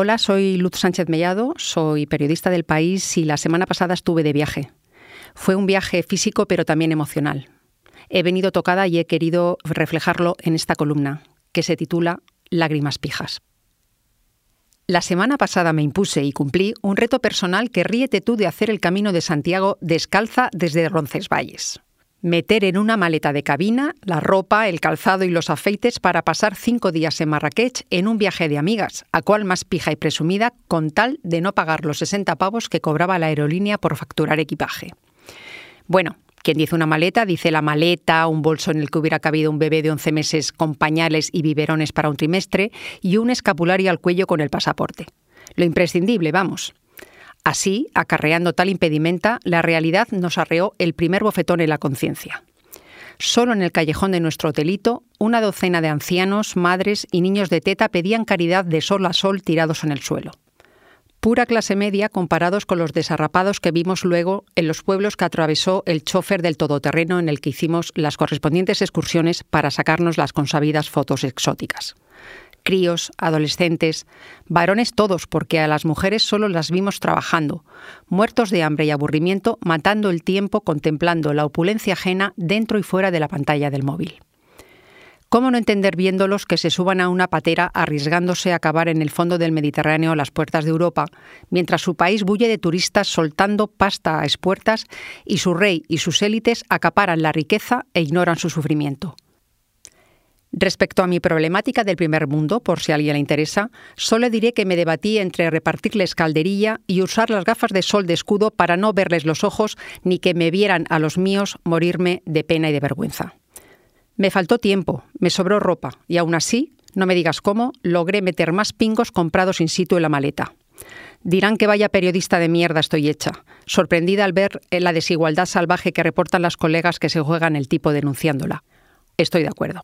Hola, soy Luz Sánchez Mellado, soy periodista del país y la semana pasada estuve de viaje. Fue un viaje físico pero también emocional. He venido tocada y he querido reflejarlo en esta columna, que se titula Lágrimas pijas. La semana pasada me impuse y cumplí un reto personal que ríete tú de hacer el camino de Santiago descalza desde Roncesvalles. Meter en una maleta de cabina la ropa, el calzado y los afeites para pasar cinco días en Marrakech en un viaje de amigas, a cual más pija y presumida, con tal de no pagar los 60 pavos que cobraba la aerolínea por facturar equipaje. Bueno, quien dice una maleta, dice la maleta, un bolso en el que hubiera cabido un bebé de 11 meses con pañales y biberones para un trimestre y un escapulario al cuello con el pasaporte. Lo imprescindible, vamos. Así, acarreando tal impedimenta, la realidad nos arreó el primer bofetón en la conciencia. Solo en el callejón de nuestro hotelito, una docena de ancianos, madres y niños de teta pedían caridad de sol a sol tirados en el suelo pura clase media comparados con los desarrapados que vimos luego en los pueblos que atravesó el chofer del todoterreno en el que hicimos las correspondientes excursiones para sacarnos las consabidas fotos exóticas. Críos, adolescentes, varones todos, porque a las mujeres solo las vimos trabajando, muertos de hambre y aburrimiento, matando el tiempo contemplando la opulencia ajena dentro y fuera de la pantalla del móvil. ¿Cómo no entender viéndolos que se suban a una patera arriesgándose a acabar en el fondo del Mediterráneo a las puertas de Europa, mientras su país bulle de turistas soltando pasta a espuertas y su rey y sus élites acaparan la riqueza e ignoran su sufrimiento? Respecto a mi problemática del primer mundo, por si a alguien le interesa, solo diré que me debatí entre repartirles calderilla y usar las gafas de sol de escudo para no verles los ojos ni que me vieran a los míos morirme de pena y de vergüenza. Me faltó tiempo, me sobró ropa y aún así, no me digas cómo, logré meter más pingos comprados in situ en la maleta. Dirán que vaya periodista de mierda estoy hecha, sorprendida al ver la desigualdad salvaje que reportan las colegas que se juegan el tipo denunciándola. Estoy de acuerdo.